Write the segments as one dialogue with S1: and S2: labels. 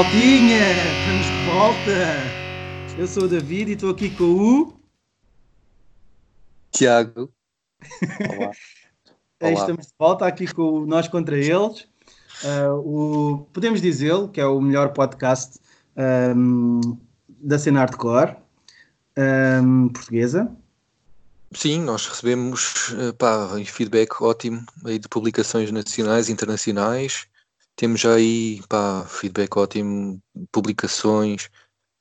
S1: Maltinha! Estamos de volta! Eu sou o David e estou aqui com o.
S2: Tiago.
S1: Olá. Olá. Estamos de volta aqui com o Nós Contra Eles. Uh, o, podemos dizê-lo que é o melhor podcast um, da cena hardcore um, portuguesa.
S2: Sim, nós recebemos pá, feedback ótimo aí de publicações nacionais e internacionais. Temos já aí pá, feedback ótimo, publicações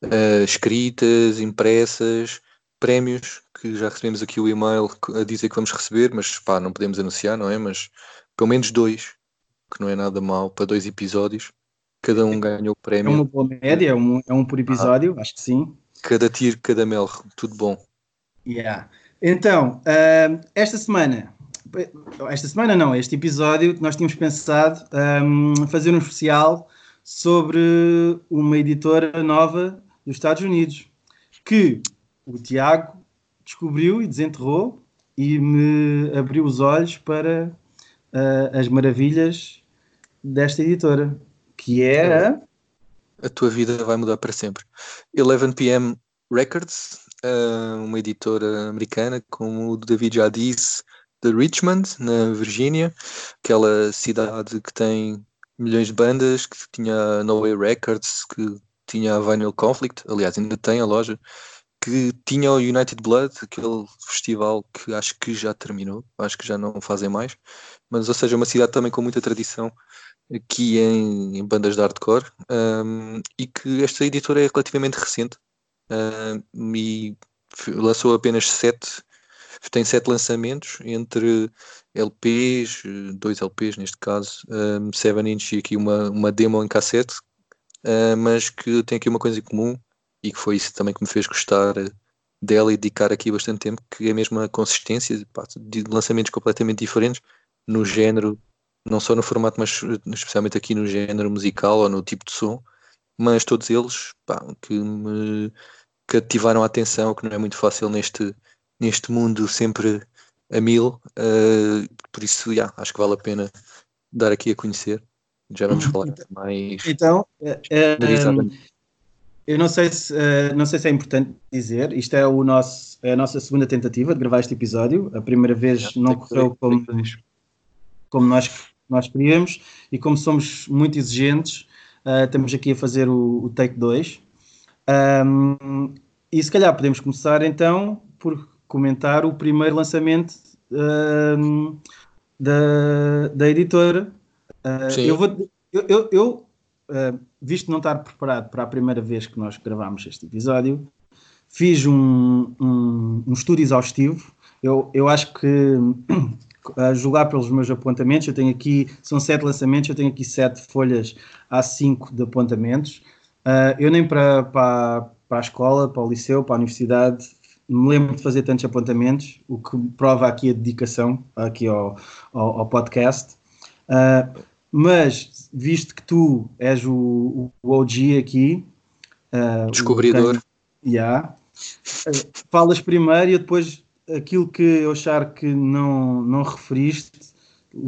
S2: uh, escritas, impressas, prémios, que já recebemos aqui o e-mail a dizer que vamos receber, mas pá, não podemos anunciar, não é? Mas pelo menos dois, que não é nada mal, para dois episódios. Cada um ganhou o prémio.
S1: É uma boa média, é um, é um por episódio, ah. acho que sim.
S2: Cada tiro, cada mel, tudo bom.
S1: Yeah. Então, uh, esta semana, esta semana não, este episódio, nós tínhamos pensado um, fazer um especial sobre uma editora nova dos Estados Unidos, que o Tiago descobriu e desenterrou e me abriu os olhos para uh, as maravilhas desta editora, que é a...
S2: Tua vida vai mudar para sempre. 11 PM Records, uh, uma editora americana, como o David já disse, de Richmond, na Virgínia, aquela cidade que tem milhões de bandas, que tinha No Way Records, que tinha a Vinyl Conflict, aliás, ainda tem a loja, que tinha o United Blood, aquele festival que acho que já terminou, acho que já não fazem mais, mas ou seja, uma cidade também com muita tradição aqui em, em bandas de hardcore um, e que esta editora é relativamente recente um, e lançou apenas sete, tem sete lançamentos entre LPs, dois LPs neste caso, um, 7 inch e aqui uma, uma demo em cassete, uh, mas que tem aqui uma coisa em comum e que foi isso também que me fez gostar dela e dedicar aqui bastante tempo, que é a mesma consistência pá, de lançamentos completamente diferentes no género, não só no formato, mas especialmente aqui no género musical ou no tipo de som, mas todos eles pá, que me cativaram a atenção, que não é muito fácil neste, neste mundo sempre a mil, uh, por isso yeah, acho que vale a pena dar aqui a conhecer. Já vamos falar então, mais.
S1: Então, é, eu não sei se, uh, não sei se é importante dizer, isto é, o nosso, é a nossa segunda tentativa de gravar este episódio. A primeira vez é, não correu como, como nós, nós queríamos e como somos muito exigentes, uh, estamos aqui a fazer o, o take 2. Um, e se calhar podemos começar então por comentar o primeiro lançamento um, da, da editora. Uh, eu vou. Eu, eu, eu uh, visto não estar preparado para a primeira vez que nós gravamos este episódio, fiz um, um, um estudo exaustivo. Eu, eu acho que, a julgar pelos meus apontamentos, eu tenho aqui, são sete lançamentos, eu tenho aqui sete folhas A5 de apontamentos. Uh, eu nem para, para, para a escola, para o liceu, para a universidade, me lembro de fazer tantos apontamentos, o que prova aqui a dedicação aqui ao, ao, ao podcast. Uh, mas, visto que tu és o, o OG aqui,
S2: uh, descobridor,
S1: quem, yeah, uh, falas primeiro e depois aquilo que eu achar que não, não referiste,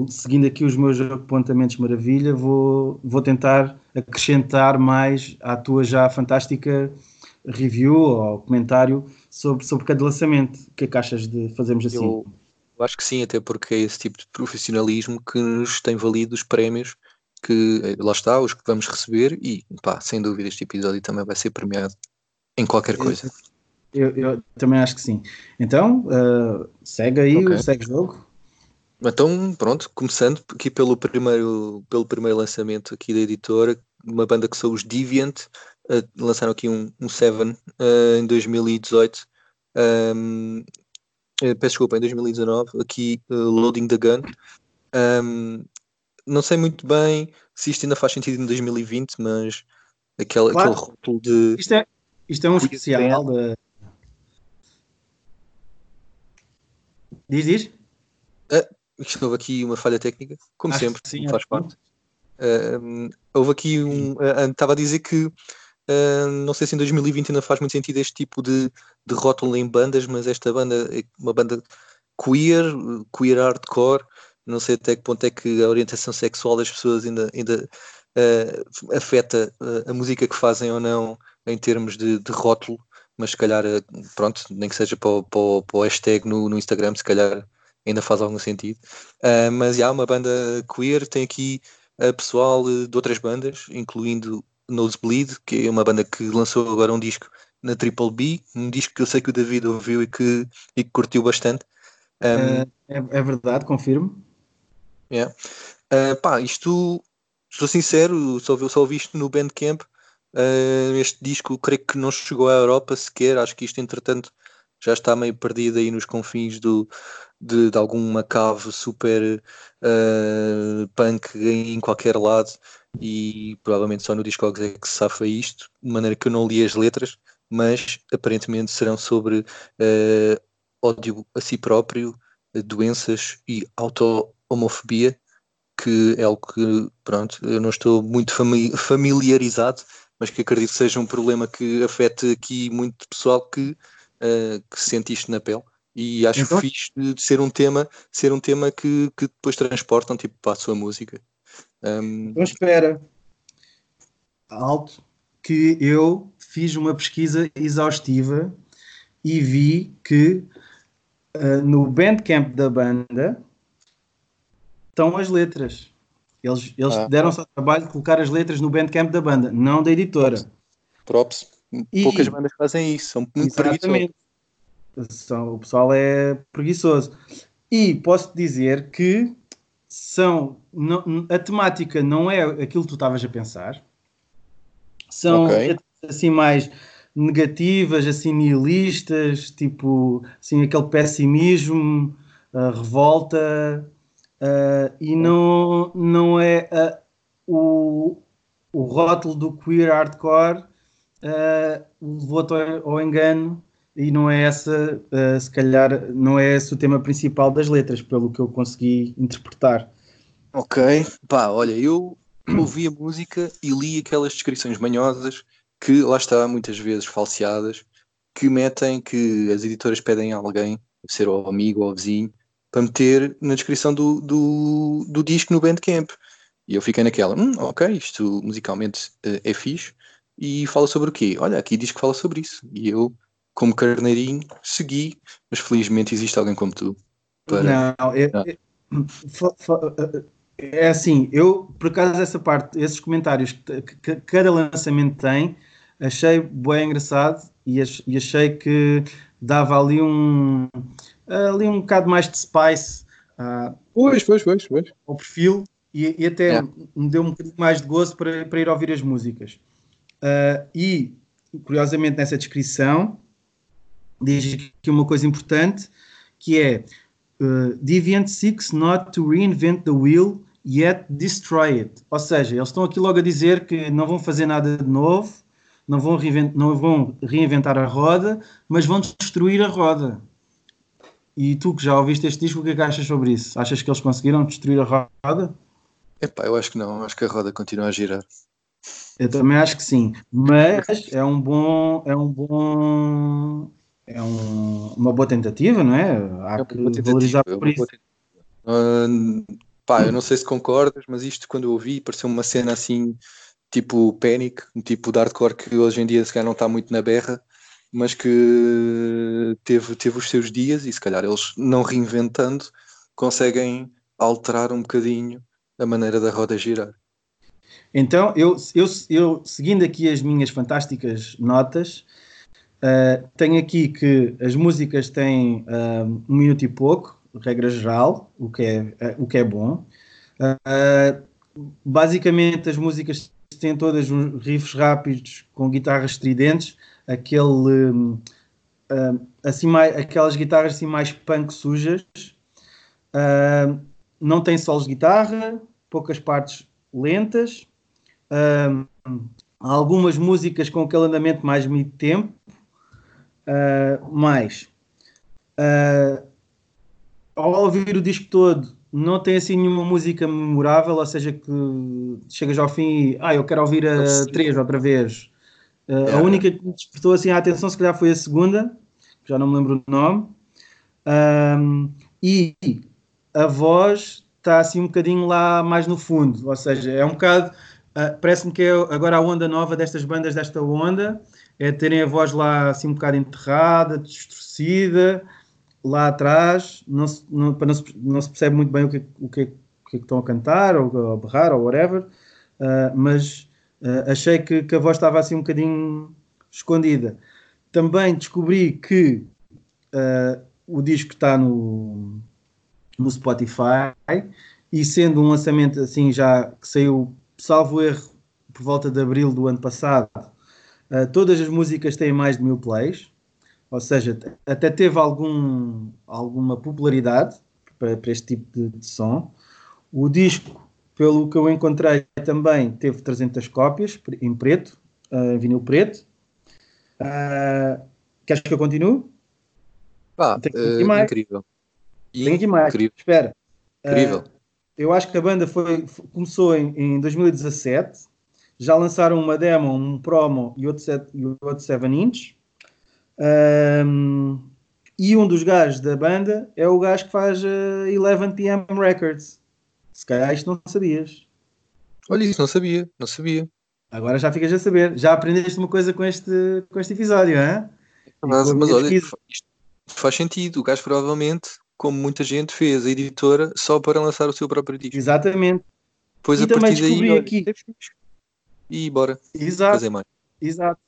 S1: seguindo aqui os meus apontamentos maravilha, vou, vou tentar acrescentar mais à tua já fantástica review ou comentário sobre, sobre cada lançamento. O que é que achas de fazermos assim?
S2: Eu eu acho que sim, até porque é esse tipo de profissionalismo que nos tem valido os prémios que eh, lá está, os que vamos receber e pá, sem dúvida este episódio também vai ser premiado em qualquer coisa.
S1: Eu, eu também acho que sim. Então, uh, segue aí, okay. segue o jogo.
S2: Então, pronto, começando aqui pelo primeiro, pelo primeiro lançamento aqui da editora, uma banda que são os Deviant, uh, lançaram aqui um, um Seven uh, em 2018. Um, eh, peço desculpa, em 2019, aqui Loading the Gun. Um, não sei muito bem se isto ainda faz sentido em 2020, mas aquele, claro. aquele rótulo de.
S1: Isto é, isto é um especial. De... Diz, diz?
S2: Ah, houve aqui uma falha técnica, como Acho sempre, sim, faz parte. Uh, houve aqui um. Uh, estava a dizer que Uh, não sei se em 2020 ainda faz muito sentido este tipo de, de rótulo em bandas, mas esta banda é uma banda queer, queer hardcore. Não sei até que ponto é que a orientação sexual das pessoas ainda, ainda uh, afeta uh, a música que fazem ou não em termos de, de rótulo, mas se calhar, pronto, nem que seja para o, para para o hashtag no, no, Instagram, se calhar ainda faz algum sentido. Uh, mas há uma banda queer, tem aqui pessoal de outras bandas, incluindo Nosebleed, que é uma banda que lançou agora um disco na Triple B, um disco que eu sei que o David ouviu e que, e que curtiu bastante.
S1: Um, é, é, verdade, confirmo.
S2: Yeah. Uh, pá, isto, sou sincero, só, só ouvi isto no Bandcamp. Uh, este disco, creio que não chegou à Europa sequer. Acho que isto, entretanto, já está meio perdido aí nos confins do, de, de alguma cave super uh, punk em, em, qualquer lado. E provavelmente só no Discogs é que se safa isto, de maneira que eu não li as letras, mas aparentemente serão sobre uh, ódio a si próprio, doenças e auto-homofobia que é algo que, pronto, eu não estou muito familiarizado, mas que acredito que seja um problema que afeta aqui muito pessoal que, uh, que sente isto na pele. E acho então... fixe de ser um tema, ser um tema que, que depois transportam tipo, para a sua música.
S1: Um... Então espera, alto, que eu fiz uma pesquisa exaustiva e vi que uh, no Bandcamp da banda estão as letras. Eles, eles ah. deram-se ao trabalho de colocar as letras no bandcamp da banda, não da editora.
S2: Props. E, Poucas bandas fazem isso, são muito exatamente.
S1: O pessoal é preguiçoso. E posso dizer que são não, a temática não é aquilo que tu estavas a pensar. São okay. assim mais negativas, assim nihilistas, tipo assim aquele pessimismo, revolta, Uh, e não, não é uh, o, o rótulo do queer hardcore uh, levou-te ao, ao, engano e não é essa, uh, se calhar, não é esse o tema principal das letras, pelo que eu consegui interpretar.
S2: Ok, pá, olha, eu ouvi a música e li aquelas descrições manhosas que lá está muitas vezes falseadas, que metem que as editoras pedem a alguém, ser o amigo ou o vizinho, para meter na descrição do, do, do disco no Bandcamp. E eu fiquei naquela, hum, ok, isto musicalmente uh, é fixe. E fala sobre o quê? Olha, aqui diz que fala sobre isso. E eu, como carneirinho, segui, mas felizmente existe alguém como tu.
S1: Para... Não, é, é, é, assim, eu, por acaso, essa parte, esses comentários que, que cada lançamento tem, achei bem engraçado e achei que dava ali um ali um bocado mais de spice uh,
S2: pois, pois, pois, pois.
S1: ao perfil e, e até é. me deu um bocadinho mais de gozo para, para ir ouvir as músicas. Uh, e, curiosamente, nessa descrição, diz aqui uma coisa importante, que é uh, Deviant seeks not to reinvent the wheel, yet destroy it. Ou seja, eles estão aqui logo a dizer que não vão fazer nada de novo, não vão, não vão reinventar a roda, mas vão destruir a roda. E tu que já ouviste este disco, o que é que achas sobre isso? Achas que eles conseguiram destruir a roda?
S2: Epá, eu acho que não, acho que a roda continua a girar.
S1: Eu também acho que sim, mas é um bom, é um bom, é um, uma boa tentativa, não é? Há é que valorizar é por isso.
S2: Uh, pá, eu não sei se concordas, mas isto quando eu ouvi pareceu uma cena assim, tipo Panic, um tipo de hardcore que hoje em dia se calhar não está muito na berra, mas que teve, teve os seus dias e se calhar eles não reinventando conseguem alterar um bocadinho a maneira da roda girar.
S1: Então, eu, eu, eu seguindo aqui as minhas fantásticas notas, uh, tenho aqui que as músicas têm uh, um minuto e pouco, regra geral, o que é, uh, o que é bom. basicamente, as músicas têm todas riffs rápidos com guitarras estridentes aquele assim mais, aquelas guitarras assim mais punk sujas. Uh, não tem solos de guitarra, poucas partes lentas, uh, algumas músicas com aquele andamento mais meio tempo, uh, mais ao ouvir o disco todo não tem assim nenhuma música memorável, ou seja que chegas ao fim e ah, eu quero ouvir a três outra vez Uh, é. A única que me despertou assim a atenção, se calhar, foi a segunda, já não me lembro o nome. Um, e a voz está assim um bocadinho lá mais no fundo, ou seja, é um bocado Uh, Parece-me que é agora a onda nova destas bandas desta onda é terem a voz lá assim um bocado enterrada, distorcida, lá atrás, não se, não, não, se, não se percebe muito bem o que, o que, o que, estão a cantar, ou a berrar, ou whatever, uh, mas uh, achei que, que, a voz estava assim um bocadinho escondida. Também descobri que uh, o disco está no, no Spotify e sendo um lançamento assim já que saiu, salvo erro, por volta de abril do ano passado, Uh, todas as músicas têm mais de mil plays, ou seja, até teve algum, alguma popularidade para, para este tipo de, de, som. O disco, pelo que eu encontrei, também teve 300 cópias em preto, uh, vinil preto. Uh, queres que eu continue?
S2: Ah, uh, incrível.
S1: Tem aqui mais. Incrível. Espera.
S2: Incrível.
S1: Eu acho que a banda foi, começou em, em 2017 já lançaram uma demo, um promo e outro 7, e outro 7 inch. Um, e um dos gajos da banda é o gajo que faz uh, 11 PM Records. Se calhar isto não sabias.
S2: Olha, isso não sabia, não sabia.
S1: Agora já ficas a saber. Já aprendeste uma coisa com este, com este episódio, hein?
S2: Mas, mas olha, isto faz sentido. O gajo provavelmente, como muita gente, fez a editora só para lançar o seu próprio disco.
S1: Exatamente.
S2: Pois
S1: e
S2: a
S1: também
S2: partir
S1: descobri
S2: daí,
S1: aqui.
S2: Olha, e bora
S1: Exato.
S2: fazer mais.
S1: Exato.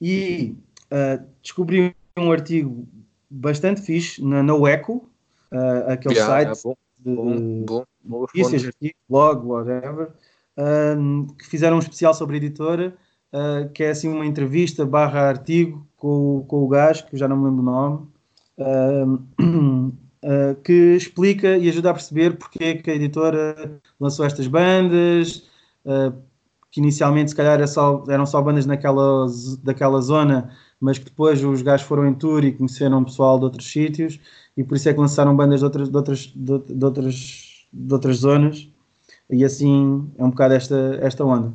S1: E uh, descobri um artigo bastante fixe na, na Eco, uh, aquele
S2: yeah,
S1: site
S2: bom,
S1: de
S2: bom, bom,
S1: notícias, artigos, blog, whatever, um, que fizeram um especial sobre a editora, uh, que é assim uma entrevista barra artigo com, com o gajo, que eu já não me lembro o nome, que explica e ajuda a perceber porque é que a editora lançou estas bandas, que inicialmente se calhar era só, eram só bandas naquela, daquela zona, mas que depois os gajos foram em tour e conheceram pessoal de outros sítios e por isso é que lançaram bandas de outras, de outras, de, outras, de outras zonas e assim é um bocado esta, esta onda.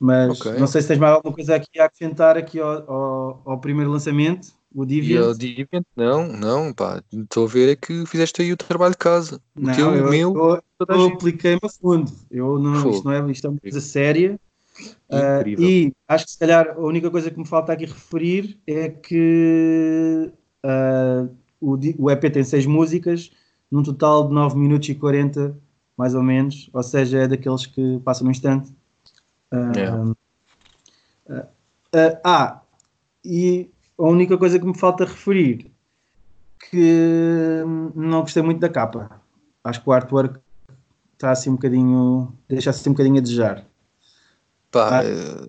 S1: Mas okay. não sei se tens mais alguma coisa aqui a acrescentar aqui ao, ao, ao primeiro lançamento, o Deviant.
S2: E o Deviant, não, não, pá, estou a ver é que fizeste aí o trabalho de casa. O
S1: não,
S2: teu,
S1: eu,
S2: o meu.
S1: Eu, eu apliquei-me a fundo. Eu não, isto, não é, isto é uma coisa séria. Uh, e acho que se calhar a única coisa que me falta aqui referir é que uh, o, o EP tem seis músicas, num total de 9 minutos e 40, mais ou menos, ou seja, é daqueles que passam no instante. Uh, yeah. ah, e a única coisa que me falta referir que não gostei muito da capa. Acho que o artwork está assim um bocadinho. deixa assim um bocadinho a desejar.
S2: Pá, ah. Eh,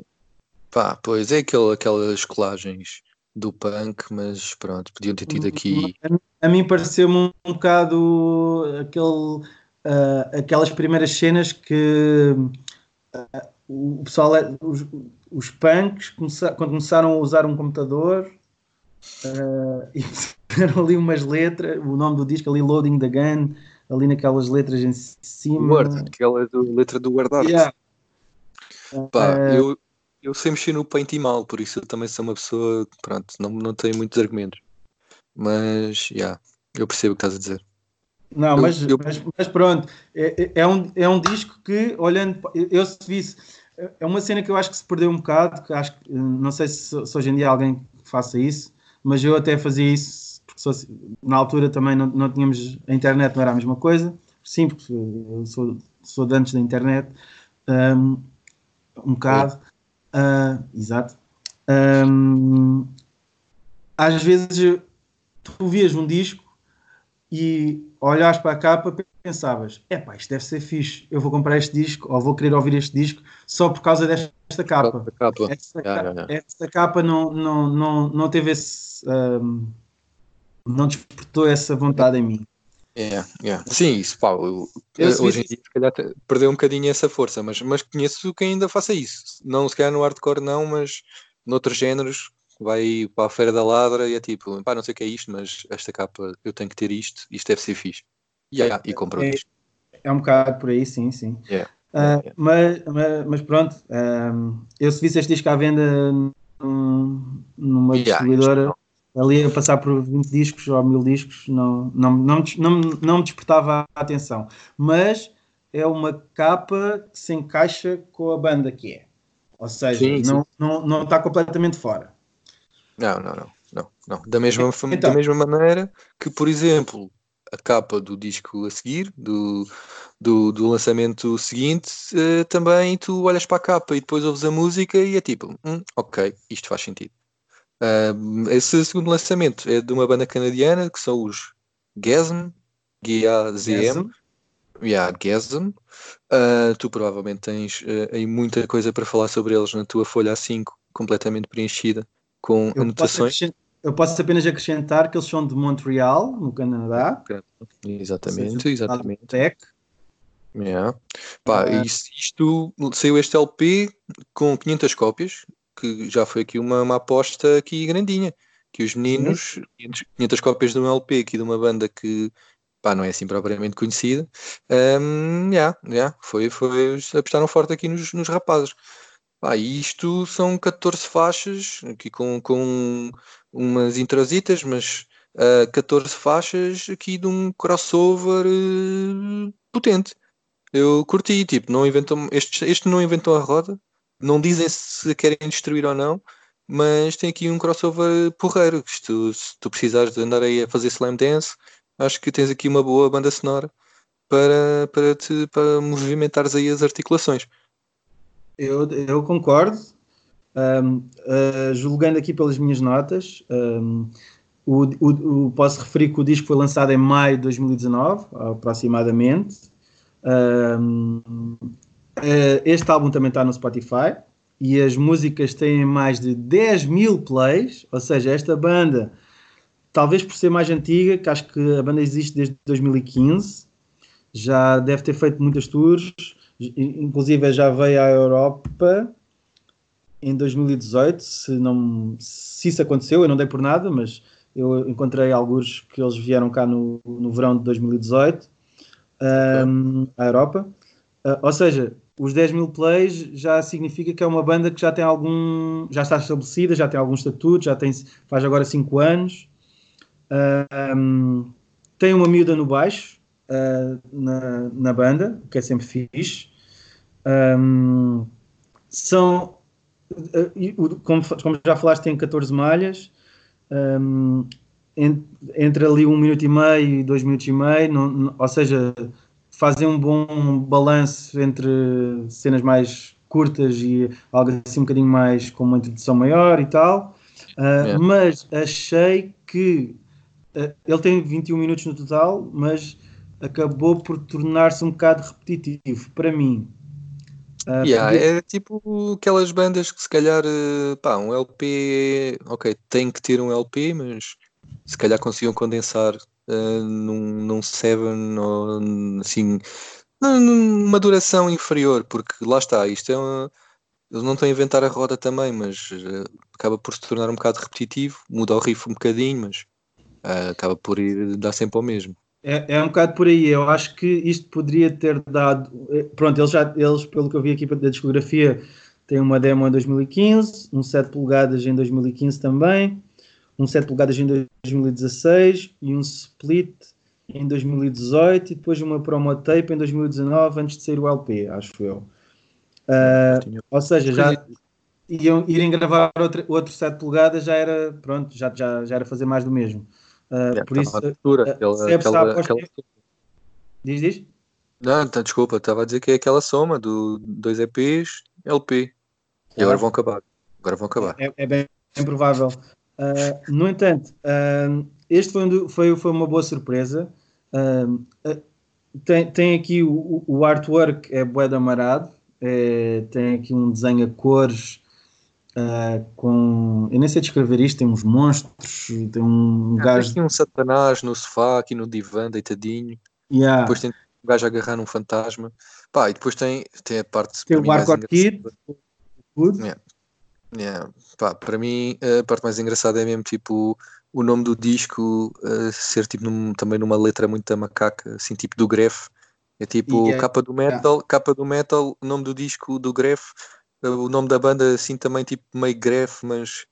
S2: pá pois é aquele, aquelas colagens do punk, mas pronto, podiam ter tido aqui.
S1: A, a mim pareceu-me um, bocado aquele, uh, aquelas primeiras cenas que uh, o pessoal, é, os, os punks quando começaram a usar um computador uh, e fizeram ali umas letras, o nome do disco ali, Loading the Gun, ali naquelas letras em cima.
S2: Word, aquela do, letra do Art.
S1: Yeah.
S2: Pá, uh, eu, eu sei mexer no Paint e mal, por isso eu também sou uma pessoa, pronto, não, não tenho muitos argumentos. Mas, já, yeah, eu percebo o que estás a dizer.
S1: Não, eu, mas, eu... mas, mas, pronto, é, é, é, um, é um disco que, olhando, eu se visse, é uma cena que eu acho que se perdeu um bocado, que acho não sei se, se hoje em dia alguém faça isso, mas eu até fazia isso, porque sou, na altura também não, não tínhamos, a internet não era a mesma coisa, sim, porque eu sou, sou de antes da internet, um, um bocado. Uh, exato. Um, às vezes tu vias um disco e olhas para a capa pensavas, é pá, isto deve ser fixe, eu vou comprar este disco ou vou querer ouvir este disco só por causa desta capa.
S2: capa.
S1: Esta, yeah, capa, yeah. esta capa não, não, não, não teve esse. Um, não despertou essa vontade em mim.
S2: Yeah, yeah. Sim, isso, pá, eu, eu hoje em dia se calhar perdeu um bocadinho essa força, mas, mas conheço quem ainda faça isso. Não se calhar no hardcore não, mas noutros géneros vai para a Feira da Ladra e é tipo, pá, não sei o que é isto, mas esta capa eu tenho que ter isto, isto deve ser fixe. Yeah, e comprou
S1: é,
S2: isto.
S1: É um bocado por aí, sim, sim.
S2: Yeah.
S1: Uh, mas, mas, mas, pronto, um, eu se visse este disco à venda num, numa yeah, distribuidora ali a passar por 20 discos ou mil discos não, não, não, não, não me despertava a atenção. Mas é uma capa que se encaixa com a banda que é. Ou seja, sim, não, sim. Não, não está completamente fora.
S2: Não, não, não. não, não. Da, mesma, então, da mesma maneira que, por exemplo, a capa do disco a seguir, do, do, do lançamento seguinte, uh, também tu olhas para a capa e depois ouves a música e é tipo, hum, ok, isto faz sentido. Uh, esse segundo lançamento é de uma banda canadiana que são os Gasm, G-A-Z-M. Yeah, Gasm. Uh, tu provavelmente tens uh, aí muita coisa para falar sobre eles na tua folha A5, completamente preenchida com
S1: eu
S2: anotações.
S1: Posso eu posso apenas acrescentar que eles são de Montreal, no Canadá.
S2: Exatamente, exatamente. Tech. Yeah. Pá, uh, isto, saiu este LP com 500 cópias, que já foi aqui uma, uma aposta aqui grandinha. Que os meninos, 500, 500 cópias de um LP aqui de uma banda que pá, não é assim propriamente conhecida. Um, yeah, yeah, foi, foi, apostaram forte aqui nos, nos rapazes. Pá, isto são 14 faixas, aqui com, com umas intrositas, mas uh, ah, 14 faixas aqui de um crossover uh, potente. Eu curti, tipo, não inventou, este, este não inventou a roda, não dizem se querem destruir ou não, mas tem aqui um crossover porreiro. Isto, se tu precisares de andar aí a fazer slam dance, acho que tens aqui uma boa banda sonora para, para, te, para movimentares aí as articulações.
S1: Eu, eu concordo. Um, uh, julgando aqui pelas minhas notas, um, o, o, o, posso referir que o disco foi lançado em maio de 2019, aproximadamente. Um, uh, este álbum também está no Spotify e as músicas têm mais de 10 mil plays, ou seja, esta banda, talvez por ser mais antiga, que acho que a banda existe desde 2015, já deve ter feito muitas tours, inclusive já veio à Europa em 2018, se, não, se isso aconteceu, eu não dei por nada, mas eu encontrei alguns que eles vieram cá no, no verão de 2018 um, à Europa. Uh, ou seja, os 10 mil plays já significa que é uma banda que já tem algum, já está estabelecida, já tem algum estatuto, já tem, faz agora 5 anos. Uh, um, tem uma miúda no baixo uh, na, na banda, o que é sempre fixe. Um, são como, como, já falaste, tem 14 malhas, um, entre ali um minuto e meio e dois minutos e meio, não, não, ou seja, fazem um bom balanço entre cenas mais curtas e algo assim um bocadinho mais com uma introdução maior e tal. Uh, Mas achei que uh, ele tem 21 minutos no total, mas acabou por tornar-se um bocado repetitivo para mim.
S2: Uh, yeah, É tipo aquelas bandas que se calhar, eh, pá, um LP, ok, tem que ter um LP, mas se calhar conseguiam condensar uh, num, num Seven ou assim, numa duração inferior, porque lá está, isto é uma, eles não estão a inventar a roda também, mas uh, acaba por se tornar um bocado repetitivo, muda o riff um bocadinho, mas uh, acaba por ir dar sempre ao mesmo.
S1: É, é um bocado por aí. Eu acho que isto poderia ter dado. Eh, pronto, eles, já, eles pelo que eu vi aqui da discografia, têm uma demo em 2015, um 7 polegadas em 2015 também, um 7 polegadas em 2016 e um split em 2018 e depois uma promo tape em 2019 antes de sair o LP, acho eu. Uh, ou seja, já iam, irem gravar outro, outro 7 polegadas já era, pronto, já, já, já era fazer mais do mesmo. Uh, é, por isso, altura, uh, aquela, aquela, aquela... Diz, diz?
S2: Não, tá, desculpa, estava a dizer que é aquela soma do dois EPs, LP. E agora vão acabar. Agora vão acabar.
S1: É, é bem, bem, provável. Uh, no entanto, uh, este foi, um, foi, foi, uma boa surpresa. Uh, tem, tem aqui o, o artwork, é bué de amarado. É, tem aqui um desenho a cores Uh, com. Eu nem sei descrever isto, tem uns monstros, tem um
S2: ah,
S1: gajo.
S2: Tem um satanás no sofá, aqui no divã, deitadinho.
S1: Yeah.
S2: Depois tem um gajo a agarrar num fantasma. Pá, e depois tem, tem a parte.
S1: Tem o Barco Kid.
S2: Yeah. Yeah. Pá, para mim, a parte mais engraçada é mesmo tipo o nome do disco uh, ser tipo num, também numa letra muito da macaca, assim, tipo do Gref. É tipo yeah. capa do metal, yeah. capa do metal, nome do disco do Gref o nome da banda assim também tipo meio greve, mas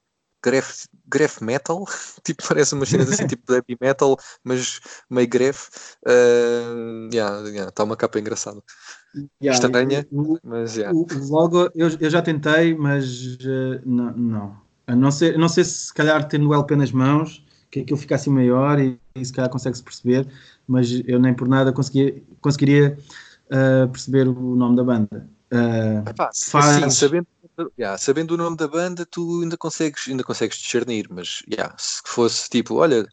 S2: graph, graph metal, tipo, parece umas cenas assim, tipo heavy metal, mas meio graph. Uh, yeah, yeah, está uma capa engraçada. Yeah, Estranha, o, mas yeah.
S1: o, o logo eu, eu já tentei, mas uh, não, não. A não ser, não sei se se calhar tendo o LP nas mãos, que aquilo fica assim maior e, e se calhar consegue-se perceber, mas eu nem por nada conseguia, conseguiria uh, perceber o nome da banda. Uh,
S2: Epá, faz... assim, sabendo, yeah, sabendo o nome da banda, tu ainda consegues, ainda consegues discernir, mas yeah, se fosse tipo, olha,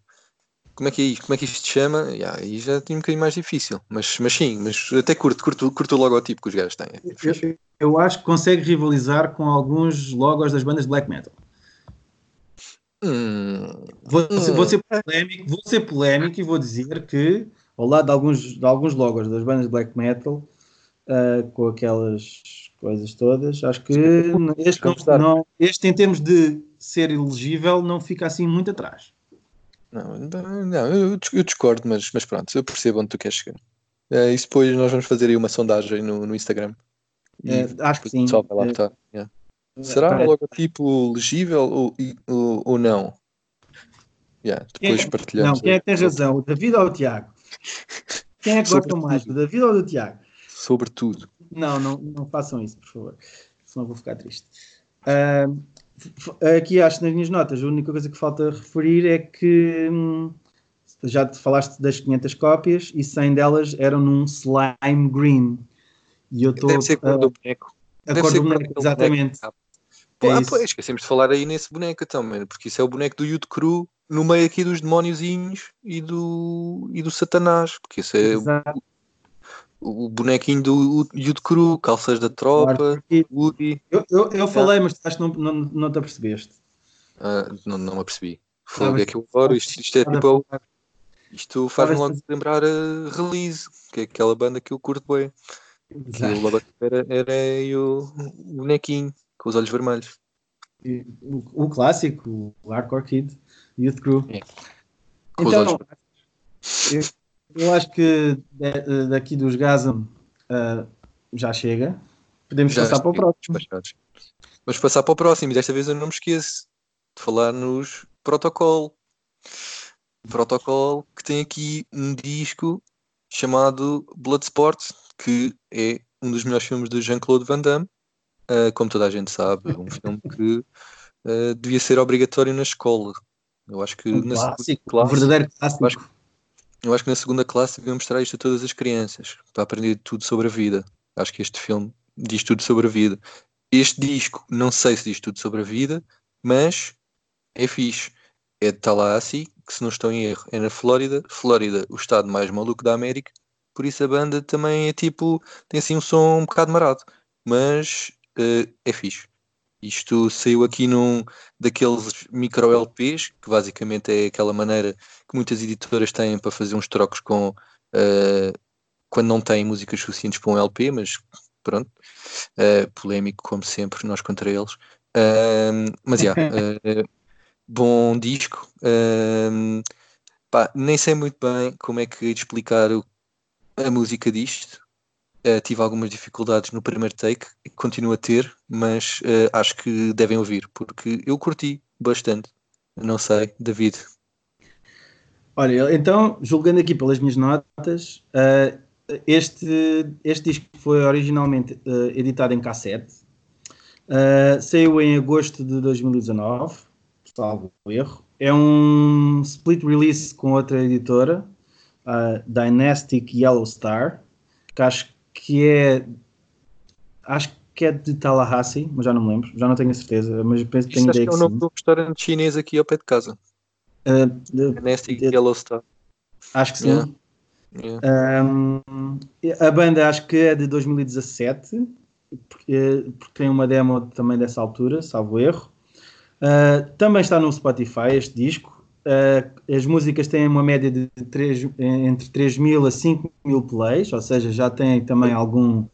S2: como é que, é, como é que isto se chama? Yeah, aí já tinha um bocadinho mais difícil, mas, mas sim, mas até curto, curto, curto o logotipo que os gajos têm.
S1: É eu, eu, acho que consegue rivalizar com alguns logos das bandas de black metal.
S2: Hum,
S1: vou, hum. vou, ser polémico, vou ser polémico e vou dizer que ao lado de alguns, de alguns logos das bandas de black metal, uh, com aquelas coisas todas, acho que este, não, não, este, em termos de ser elegível, não fica assim muito atrás.
S2: Não, não eu, eu discordo, mas, mas pronto, eu percebo onde tu queres chegar. É, e depois nós vamos fazer aí uma sondagem no, no Instagram.
S1: É, acho que sim.
S2: Vai lá é, yeah. Será um logotipo legível ou, ou, ou não? Yeah, depois
S1: quem,
S2: partilhamos.
S1: Não, quem é que tem razão? O David ou o Tiago? Quem é que gosta mais, do David ou do Tiago?
S2: Sobretudo.
S1: Não, não, não façam isso, por favor. Senão vou ficar triste. Uh, aqui acho nas minhas notas, a única coisa que falta referir é que hum, já te falaste das 500 cópias e 100 delas eram num slime green. E eu estou.
S2: Deve ser cor uh, do boneco.
S1: A Deve cor do boneco, exatamente. Boneco.
S2: Pô, é ah, pô, esquecemos de falar aí nesse boneco também, porque isso é o boneco do Youth Crew no meio aqui dos demóniozinhos e do, e do Satanás, porque isso é o, o, bonequinho do Youth Crew, calças da tropa, claro, Woody.
S1: Eu, eu, eu falei, mas acho que não, não, não te apercebeste.
S2: Ah, não, não me apercebi. Foi, é que eu adoro, isto, isto é tipo. Isto faz-me logo lembrar a Release, que é aquela banda que eu curto bem. Que o logotipo era, era o, o bonequinho com os olhos vermelhos.
S1: O, o, clássico, o Hardcore Kid, Youth Crew. É. Então, eu, eu, acho que daqui dos Gazam uh, já chega. Podemos já passar para o próximo.
S2: Vamos passar para o próximo e desta vez eu não me esqueço de falar nos protocolo. Protocolo que tem aqui um disco chamado Bloodsport, que é um dos melhores filmes de Jean-Claude Van Damme uh, como toda a gente sabe, um filme que uh, devia ser obrigatório na escola. Eu acho que
S1: um clássico, classe, um verdadeiro clássico.
S2: Acho, eu acho, que na segunda classe deviam mostrar isto a todas as crianças para aprender tudo sobre a vida. Acho que este filme diz tudo sobre a vida. Este disco, não sei se diz tudo sobre a vida, mas é fixe. É de Tallahassee, que se não estou em erro, é na Flórida. Flórida, o estado mais maluco da América. Por isso a banda também é tipo, tem assim um som um bocado marado. Mas uh, é fixe. Isto saiu aqui num daqueles micro LPs, que basicamente é aquela maneira que muitas editoras têm para fazer uns trocos com uh, quando não têm músicas suficientes para um LP, mas pronto, uh, polémico como sempre, nós contra eles. Uh, mas já, yeah, bom disco. Pá, nem sei muito bem como é que explicar o, a música disto, Uh, tive algumas dificuldades no primeiro take, continuo a ter, mas uh, acho que devem ouvir, porque eu curti bastante. Não sei, David.
S1: Olha, então, julgando aqui pelas minhas notas, uh, este, este disco foi originalmente editado em cassete, saiu em agosto de 2019, salvo erro. É um split release com outra editora, Dynastic Yellow Star, que acho que é. Acho que é de Tallahassee, mas já não me lembro, já não tenho a certeza, mas penso que tenho
S2: ideia. Acho que é o nome do restaurante chinês aqui ao pé de casa.
S1: Uh, de,
S2: Nasty de, Yellow Star.
S1: Acho que sim. Yeah. Yeah. Um, a banda acho que é de 2017, porque, porque, tem uma demo também dessa altura, salvo erro. Uh, também está no Spotify este disco. Uh, as músicas têm uma média de 3, entre 3 mil a 5 mil plays, ou seja, já têm também algum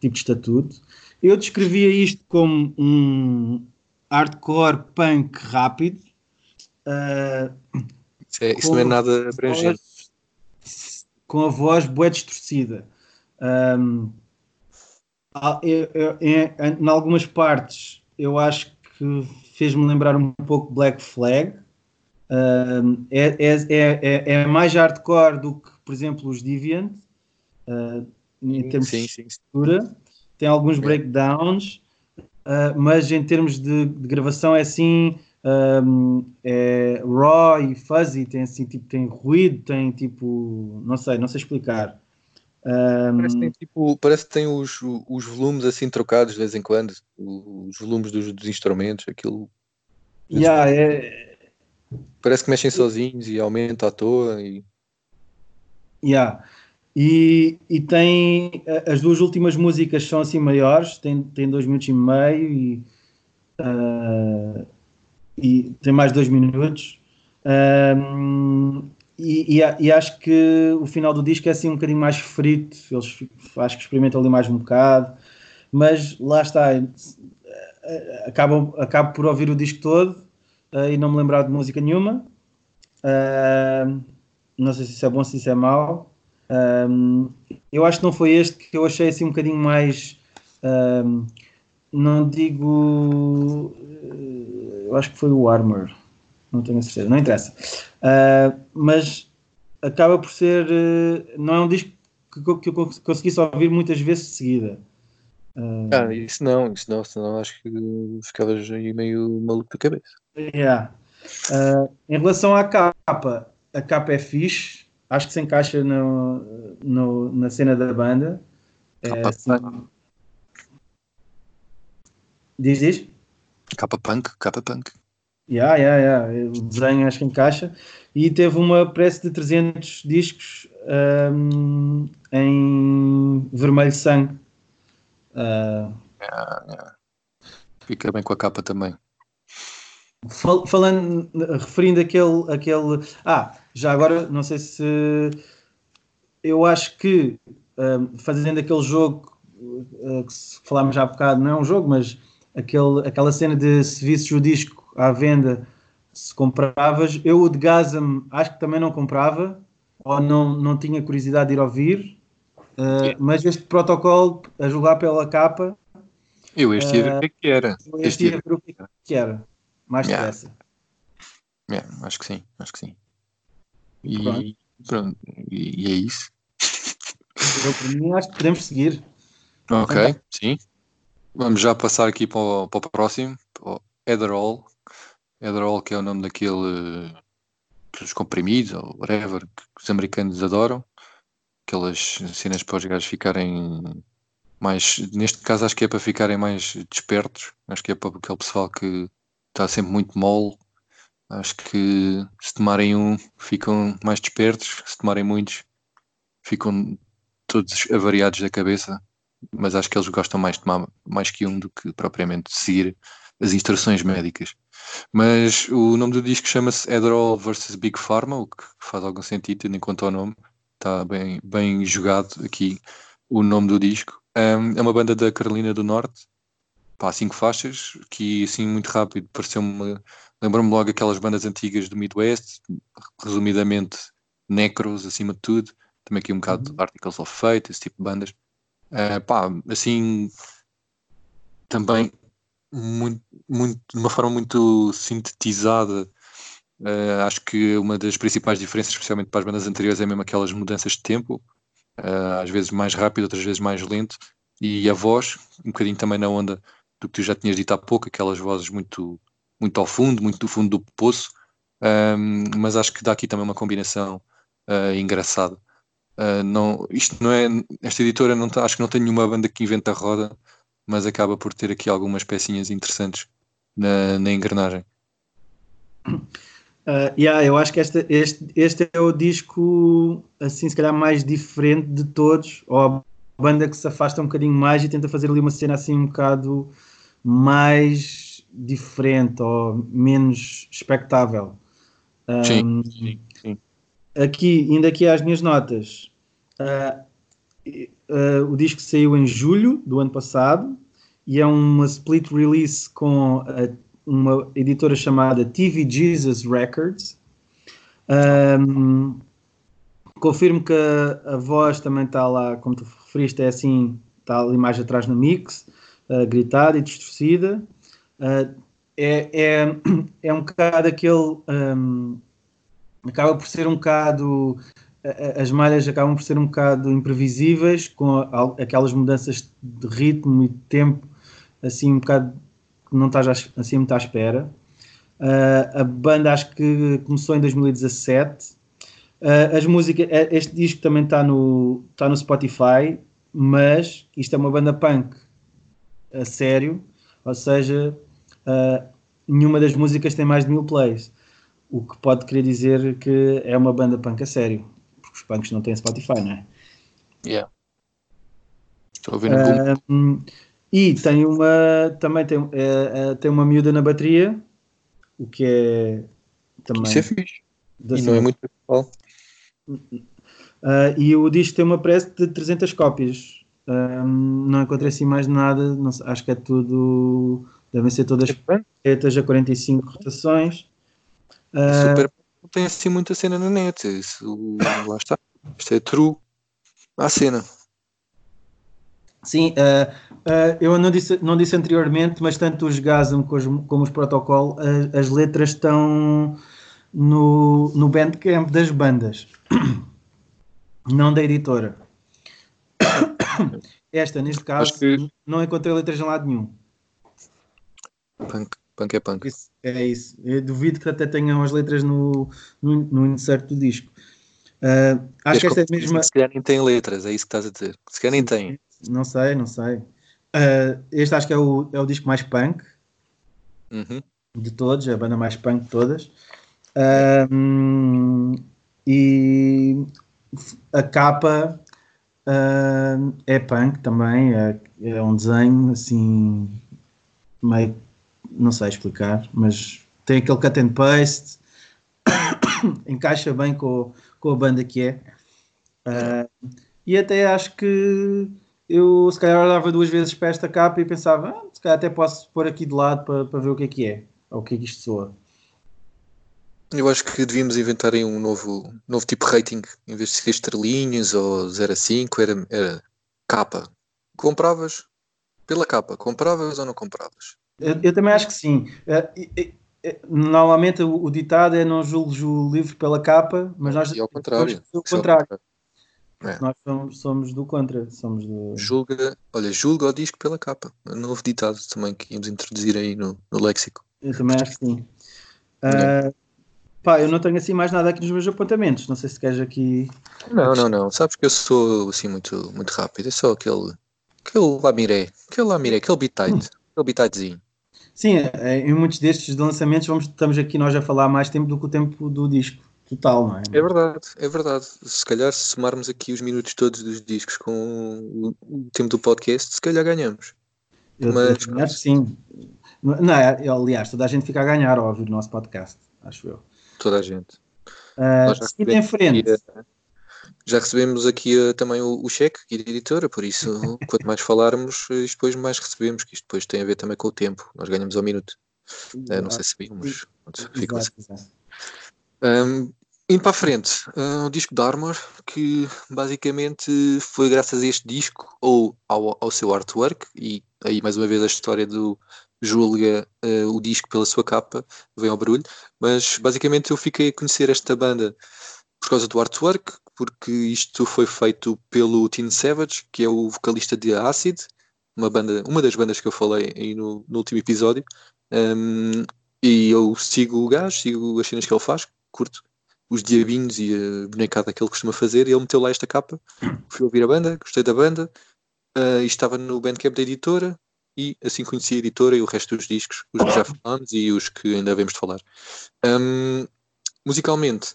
S1: tipo de estatuto. Eu descrevia isto como um hardcore punk rápido. Uh,
S2: isso, é, isso não é nada abrangente.
S1: Com a voz bué distorcida. Um, em algumas partes eu acho que fez-me lembrar um pouco Black Flag. Uh, é, é, é, é, mais hardcore do que, por exemplo, os Deviant, uh, em termos sim, sim. de estrutura. Tem alguns breakdowns, uh, mas em termos de, de gravação é assim. Um, é raw e fuzzy, tem assim, tipo, tem ruído, tem tipo, não sei, não sei explicar.
S2: Um... Parece, que tem, tipo, parece que tem os, os volumes assim trocados de vez em quando, os volumes dos, dos instrumentos, aquilo.
S1: Yeah, é...
S2: Parece que mexem sozinhos e aumenta à toa. E...
S1: Yeah. E, e tem as duas últimas músicas são assim maiores, tem, tem dois minutos e meio e, uh, e tem mais dois minutos. Um, e, e, e, acho que o final do disco é assim um bocadinho mais frito, eles acho que experimentam ali mais um bocado, mas lá está, acabo, acabo por ouvir o disco todo uh, e não me lembrar de música nenhuma. Uh, não sei se isso é bom, se isso é mau. Um, eu acho que não foi este que eu achei assim um bocadinho mais. Um, não digo. Eu acho que foi o Armor não tenho certeza, não interessa. Uh, mas acaba por ser. Uh, não é um disco que, que eu conseguisse ouvir muitas vezes de seguida.
S2: Uh, ah, isso não, isso não, senão acho que ficavas aí meio maluco da cabeça.
S1: Yeah. em relação à capa, a capa é fixe, acho que se encaixa no, no na cena da banda.
S2: É, assim,
S1: diz, diz?
S2: Capa punk, capa punk.
S1: Yeah, yeah, yeah. O desenho acho que encaixa. E teve uma prece de 300 discos um, em vermelho sangue. Uh,
S2: yeah, yeah. Fica bem com a capa também.
S1: Fal falando, referindo aquele, aquele. Ah, já agora, não sei se. Eu acho que um, fazendo aquele jogo uh, que falámos já há bocado, não é um jogo, mas aquele, aquela cena de se visses o disco à venda se compravas. Eu o de Gazam acho que também não comprava, ou não, não tinha curiosidade de ir ouvir, uh, mas este protocolo, a julgar pela capa.
S2: Eu este ia ver o que, é que era.
S1: Eu este ia ver o que, é que era. Mais yeah. depressa.
S2: Yeah, acho que sim, acho que sim. E pronto, pronto e, e, é isso.
S1: Eu, para mim, acho que podemos seguir.
S2: Ok, então, sim. Vamos já passar aqui para o, para o próximo, para o Etherall, Adderall, que é o nome daquele dos comprimidos ou whatever que os americanos adoram, aquelas cenas para os gajos ficarem mais, neste caso acho que é para ficarem mais despertos, acho que é para aquele pessoal que está sempre muito mole, acho que se tomarem um ficam mais despertos, se tomarem muitos ficam todos avariados da cabeça, mas acho que eles gostam mais de tomar mais que um do que propriamente seguir as instruções médicas. Mas o nome do disco chama-se Adderall vs Big Pharma, o que faz algum sentido, tendo em conta o nome. Está bem, bem jogado aqui o nome do disco. Um, é uma banda da Carolina do Norte, pá, cinco faixas, que assim muito rápido pareceu-me. Lembrou-me logo aquelas bandas antigas do Midwest, resumidamente Necros acima de tudo, também aqui um bocado uhum. Articles of Fate, esse tipo de bandas. Uh, pá, assim também muito, muito, de uma forma muito sintetizada. Uh, acho que uma das principais diferenças, especialmente para as bandas anteriores, é mesmo aquelas mudanças de tempo, uh, às vezes mais rápido, outras vezes mais lento, e a voz, um bocadinho também na onda do que tu já tinhas dito há pouco, aquelas vozes muito, muito ao fundo, muito do fundo do poço, um, mas acho que dá aqui também uma combinação uh, engraçada. Não, isto não é, esta editora não tá, acho que não tem nenhuma banda que inventa a roda, mas acaba por ter aqui algumas pecinhas interessantes na, na engrenagem.
S1: Uh, yeah, eu acho que este, este, este é o disco, assim, se calhar mais diferente de todos, ou a banda que se afasta um bocadinho mais e tenta fazer ali uma cena assim um bocado mais diferente ou menos espectável. Um, sim, sim. Aqui, indo aqui às minhas notas, uh, Uh, o disco saiu em julho do ano passado e é uma split release com uh, uma editora chamada TV Jesus Records. Um, confirmo que a, a, voz também está lá, como tu referiste, é assim, está ali mais atrás no mix, uh, gritada e distorcida. é, é, é um bocado aquele. Um, acaba por ser um bocado. As malhas acabam por ser um bocado imprevisíveis, com aquelas mudanças de ritmo e de tempo, assim, um bocado não estás assim muito à espera. Uh, a banda acho que começou em 2017. Uh, as músicas, este disco também está no, tá no Spotify, mas isto é uma banda punk a sério, ou seja, uh, nenhuma das músicas tem mais de mil plays, o que pode querer dizer que é uma banda punk a sério, porque os punks não têm Spotify, não é?
S2: Yeah.
S1: Estou a ouvir E tem uma, também tem, uh, tem uma miúda na bateria, o que é também.
S2: Isso é fixe. E não é muito pessoal.
S1: Uh, e o disco tem uma pressa de 300 cópias. Um, não encontrei assim mais nada, não, acho que é tudo. Devem ser todas feitas a 45 rotações.
S2: Uh, Super não tem assim muita cena na net. Isso, lá está. Isto é true à cena.
S1: Sim, uh, uh, eu não disse, não disse anteriormente, mas tanto os GASM como, os Protocol, as, as letras estão no, no Bandcamp das bandas, não da editora. Esta, neste caso, que... não encontrei letras em lado nenhum.
S2: Punk, punk é punk.
S1: Isso, é isso. Eu duvido que até tenham as letras no, no, no insert do disco. Uh, acho que esta é a mesma.
S2: Se calhar nem tem letras, é isso que estás a dizer. Se calhar nem tem.
S1: Não sei, não sei. Uh, este acho que é o, é o disco mais punk
S2: uhum.
S1: de todos, é a banda mais punk de todas. Uh, e a capa Uh, é punk também, é, é, um desenho assim meio não sei explicar, mas tem aquele cut and paste, encaixa bem com, com a banda que é. E até acho que eu se calhar olhava duas vezes para esta capa e pensava, ah, se calhar até posso pôr aqui de lado para, para ver o que é que é, ou o que é que isto soa.
S2: Eu acho que devíamos inventar aí um novo, novo tipo de rating. Em vez de ser estrelinhas ou 0 a 5, era, era capa. Compravas pela capa. Compravas ou não compravas?
S1: Eu, eu também acho que sim. Uh, normalmente o, o, ditado é não julgues o livro pela capa, mas nós
S2: e ao contrário.
S1: Somos do contrário. É. Nós somos, somos, do contra. Somos do...
S2: Julga, olha, julga o disco pela capa. Novo ditado também que íamos introduzir aí no, no léxico.
S1: Eu também acho que sim. Uh, Pá, eu não tenho assim mais nada aqui nos meus apontamentos. Não sei se queres aqui.
S2: Não, não, não. Sabes que eu sou assim muito, muito rápido. É só aquele. Aquele lamiré. Aquele lamiré, aquele bitite. Hum. Aquele bititezinho.
S1: Sim, é, em muitos destes lançamentos vamos, estamos aqui nós a falar mais tempo do que o tempo do disco total, não é?
S2: É verdade, é verdade. Se calhar se somarmos aqui os minutos todos dos discos com o, tempo do podcast, se calhar ganhamos.
S1: Eu, Mas eu sim. Não, é, aliás, toda a gente fica a ganhar ao ouvir o nosso podcast, acho eu
S2: toda a gente.
S1: Uh, seguindo em frente.
S2: Já recebemos aqui também o, o cheque aqui da editora, por isso, quanto mais falarmos, uh, depois mais recebemos, que isto depois tem a ver também com o tempo. Nós ganhamos ao minuto. Uh, não sei se mas fica assim. Um, indo para a frente, uh, o disco da Armor, que basicamente foi graças a este disco ou ao, ao seu artwork, e aí mais uma vez a história do, julga uh, o disco pela sua capa, vem ao barulho, mas basicamente eu fiquei a conhecer esta banda por causa do artwork, porque isto foi feito pelo Teen Savage, que é o vocalista de Acid, uma, banda, uma das bandas que eu falei aí no, no último episódio. Um, e eu sigo o gajo, sigo as cenas que ele faz, curto os diabinhos e a bonecada que ele costuma fazer, e ele meteu lá esta capa. Fui ouvir a banda, gostei da banda, uh, e estava no Bandcamp da editora, e assim conheci a editora e o resto dos discos, os que já falámos e os que ainda devemos de falar. Um, musicalmente,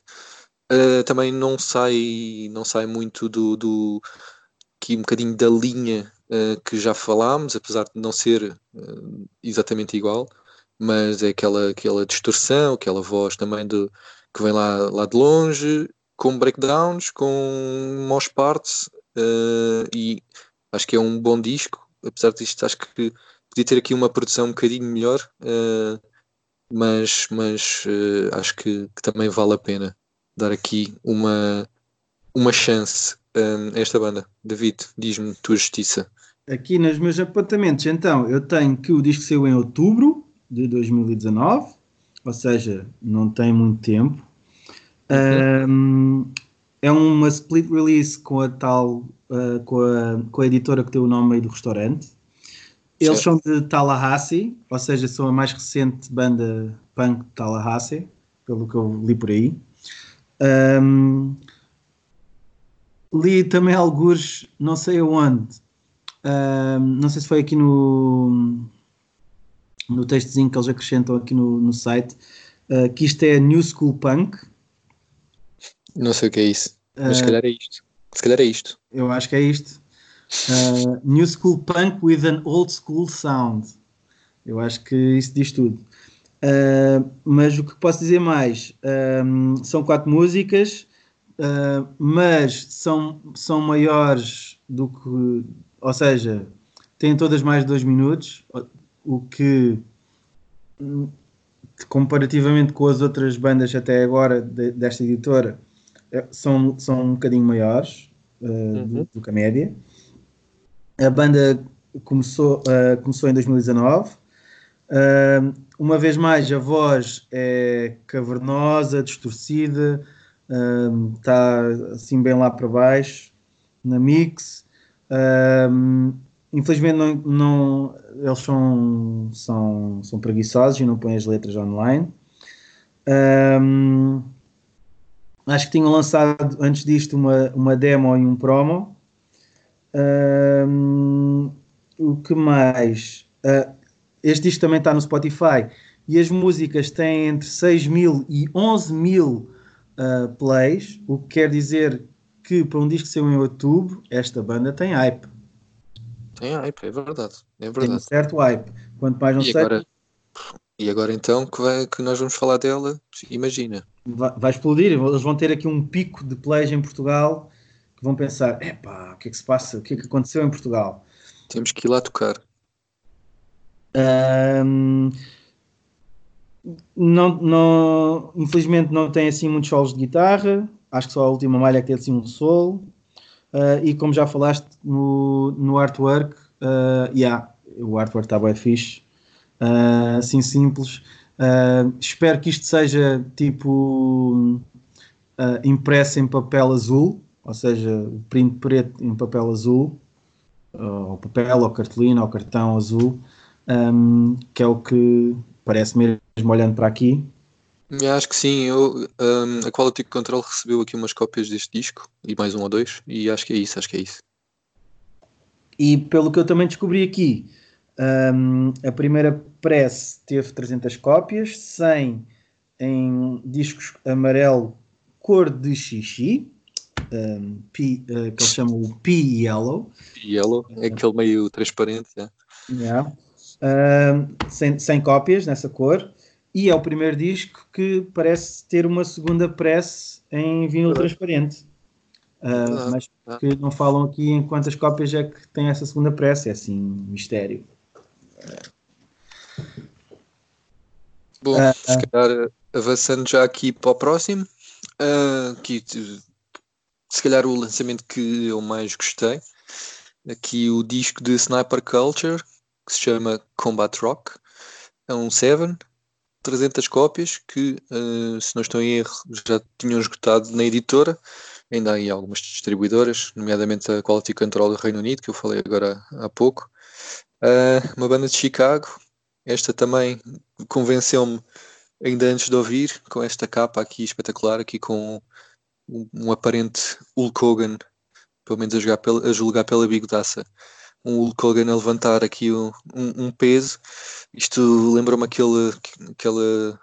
S2: uh, também não sai, não sai muito do, do um bocadinho da linha uh, que já falámos, apesar de não ser exatamente igual, mas é aquela, aquela distorção, aquela voz também de, que vem lá, lá de longe, com breakdowns, com mosh parts, e acho que é um bom disco apesar disto, acho que podia ter aqui uma produção um bocadinho melhor, uh, mas, mas uh, acho que, que, também vale a pena dar aqui uma, uma chance um, a esta banda. David, diz-me tua justiça.
S1: Aqui nos meus apontamentos, então, eu tenho que o disco saiu em outubro de 2019, ou seja, não tem muito tempo. Uhum. Um, é uma split release com a tal, uh, com, a, com a editora que tem o nome aí do restaurante. Eles certo. são de Tallahassee, ou seja, são a mais recente banda punk de Tallahassee, pelo que eu li por aí. Um, li também alguns, não sei aonde, um, não sei se foi aqui no, no textozinho que eles acrescentam aqui no, no site, uh, que isto é New School Punk.
S2: Não sei o que é isso, mas uh, se calhar é isto. Se calhar é isto.
S1: Eu acho que é isto. Uh, new School Punk with an Old School Sound. Eu acho que isso diz tudo. Uh, mas o que posso dizer mais? Um, são quatro músicas, uh, mas são, são maiores do que. Ou seja, têm todas mais de dois minutos, o que comparativamente com as outras bandas até agora de, desta editora é, são, são um bocadinho maiores uh, uhum. do, do, que a média. A banda começou, começou em 2019. Uh, uma vez mais, a voz é cavernosa, distorcida, está uh, assim bem lá para baixo, na mix. Uh, infelizmente, não, não, eles são, são, são preguiçosos e não põem as letras online. acho que tinham lançado antes disto uma, uma demo e um promo. o que mais? Uh, este disco também está no Spotify e as músicas têm entre 6 mil e 11 mil uh, plays, o que quer dizer que para um disco saiu em outubro, esta banda tem hype.
S2: Tem hype, é verdade. É verdade. Tem um
S1: certo hype. Quanto mais não e sei.
S2: Agora, e agora então que, vai, que nós vamos falar dela, imagina.
S1: Vai, vai, explodir, eles vão ter aqui um pico de plays em Portugal que vão pensar: epá, o que é que se passa? O que é que aconteceu em Portugal?
S2: Temos que ir lá tocar.
S1: Um, não, não, infelizmente não tem assim muitos solos de guitarra. Acho que só a última malha é que tem assim um solo. Uh, e como já falaste no, no artwork, uh, yeah, o artwork está bem fixe. Uh, assim simples. Uh, espero que isto seja tipo impresso em papel azul, ou seja, o print preto em papel azul, ou papel, ou cartolina, ou cartão azul um, que é o que parece mesmo olhando para aqui.
S2: Eu acho que sim, eu, um, a Quality Control recebeu aqui umas cópias deste disco e mais um ou dois, e acho que é isso, acho que é isso.
S1: E pelo que eu também descobri aqui, um, a primeira press teve 300 cópias, 100 em discos amarelo cor de xixi, um, P, uh, que eles chamam o P Yellow.
S2: P Yellow, é aquele meio transparente. É.
S1: Yeah uh, sem, sem cópias nessa cor, e é o primeiro disco que parece ter uma segunda press em vinil transparente. Uh, mas que não falam aqui em quantas cópias é que tem essa segunda press, é assim, mistério.
S2: Bom, uh, se calhar avançando já aqui para o próximo, uh, que se calhar o lançamento que eu mais gostei, aqui o disco de Sniper Culture, que se chama Combat Rock. É um Seven, 300 cópias que, uh, se não estou em erro, já tinham esgotado na editora. Ainda há aí algumas distribuidoras, nomeadamente a Quality Control do Reino Unido, que eu falei agora há pouco. Uh, uma banda de Chicago. Esta também convenceu-me ainda antes de ouvir, com esta capa aqui espetacular, aqui com um, aparente Hulk Hogan, pelo menos a, pela, a julgar pela bigodaça um Hulk Hogan a levantar aqui um, um peso. Isto lembra-me aquele, aquela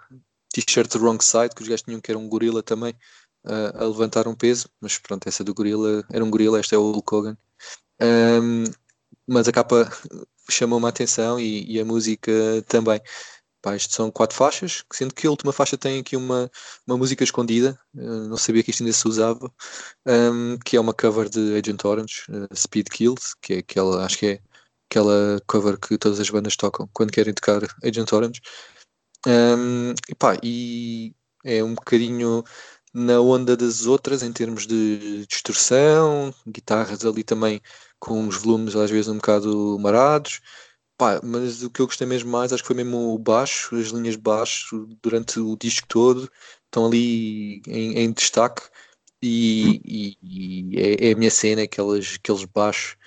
S2: t-shirt Wrong Side que os gajos tinham que era um gorila também uh, a levantar um peso, mas pronto, essa do gorila era um gorila, esta é o Hulk Hogan. Um, mas a capa chamou-me a atenção e, e, a música também. Pá, isto são quatro faixas, sendo que a última faixa tem aqui uma, uma música escondida, uh, não sabia que isto ainda se usava, um, que é uma cover de Agent Orange, uh, Speed Kills, que é aquela, acho que é aquela cover que todas as bandas tocam quando querem tocar Agent Orange. Um, e, pá, e é um bocadinho na onda das outras em termos de distorção, guitarras ali também com uns volumes às vezes um bocado marados Pá, mas o que eu gostei mesmo mais acho que foi mesmo o baixo, as linhas de baixo durante o disco todo estão ali em, em destaque. E, e, e é, é, a minha cena, aqueles, aqueles baixos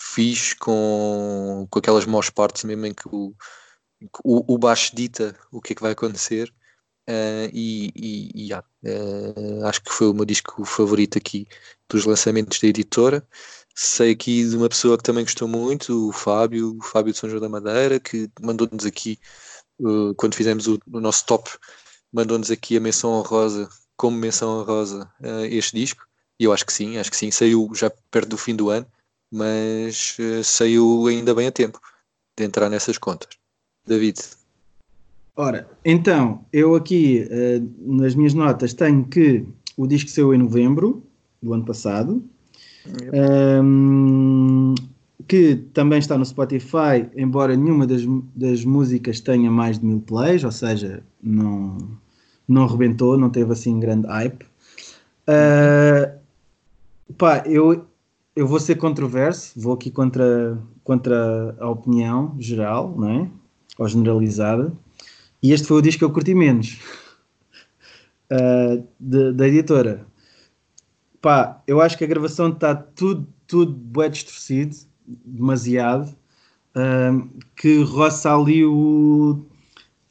S2: fiz com, com aquelas maiores partes mesmo em que o, o, o baixo dita o que é que vai acontecer. Uh, e, e, uh, acho que foi o meu disco favorito aqui dos lançamentos da editora sei aqui de uma pessoa que também gostou muito, o Fábio, o Fábio de São João da Madeira, que mandou-nos aqui, uh, quando fizemos o, o, nosso top, mandou-nos aqui a menção honrosa, como menção honrosa, uh, este disco. E eu acho que sim, acho que sim, saiu já perto do fim do ano, mas uh, saiu ainda bem a tempo de entrar nessas contas. David.
S1: Ora, então, eu aqui nas minhas notas tenho que o disco saiu em novembro do ano passado, um, que também está no Spotify, embora nenhuma das, das músicas tenha mais de mil plays, ou seja, não, não rebentou, não teve assim grande hype. Uh, pá, eu, eu vou ser controverso, vou aqui contra, contra a opinião geral, não é? Ou generalizada. E este foi o disco que eu curti menos uh, de, da editora. Pá, eu acho que a gravação está tudo, tudo bem distorcido, demasiado, uh, que roça ali o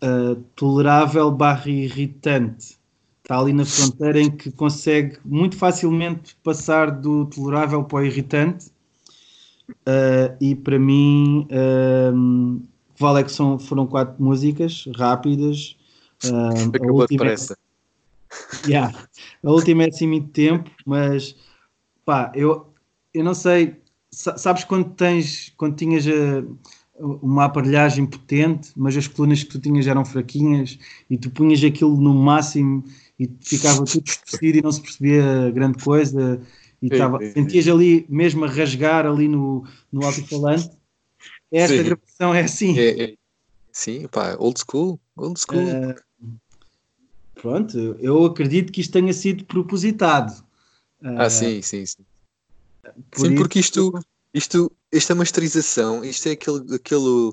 S1: uh, tolerável barra irritante. Está ali na fronteira em que consegue muito facilmente passar do tolerável para o irritante. Uh, e para mim, uh, vale é que são, foram quatro músicas rápidas. Uh,
S2: Acabou depressa.
S1: Yeah. A última é assim muito tempo, mas pá, eu, eu não sei. Sabes quando tens, quando tinhas a, eh, uma aparelhagem potente, mas as colunas que tu tinhas eram fraquinhas e tu punhas aquilo no máximo e ficava tudo distorcido e não se percebia grande coisa e tava, sentias ali mesmo a rasgar ali no, no alto-falante. Esta sim. gravação é assim. É, é.
S2: Sim, pá, old school, old school. Uh,
S1: Pronto, eu acredito que isto tenha sido propositado.
S2: Ah, uh, sim, sim, sim. Por sim, isso... porque isto, isto, esta masterização, isto é aquele, aquele.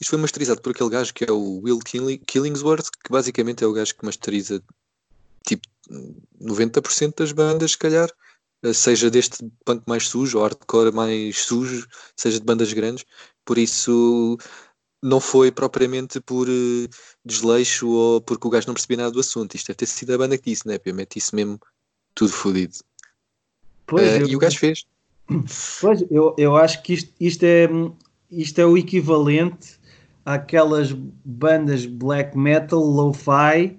S2: Isto foi masterizado por aquele gajo que é o Will Killingsworth, que basicamente é o gajo que masteriza tipo 90% das bandas, se calhar, eh, seja deste punk mais sujo, ou hardcore mais sujo, seja de bandas grandes. Por isso, não foi propriamente por uh, desleixo ou porque o gajo não percebia nada do assunto. Isto deve ter sido a banda que disse, né? Obviamente, isso mesmo tudo fodido. Uh, eu... E o gajo fez.
S1: Pois, eu, eu acho que isto, isto, é, isto é o equivalente àquelas bandas black metal, lo-fi,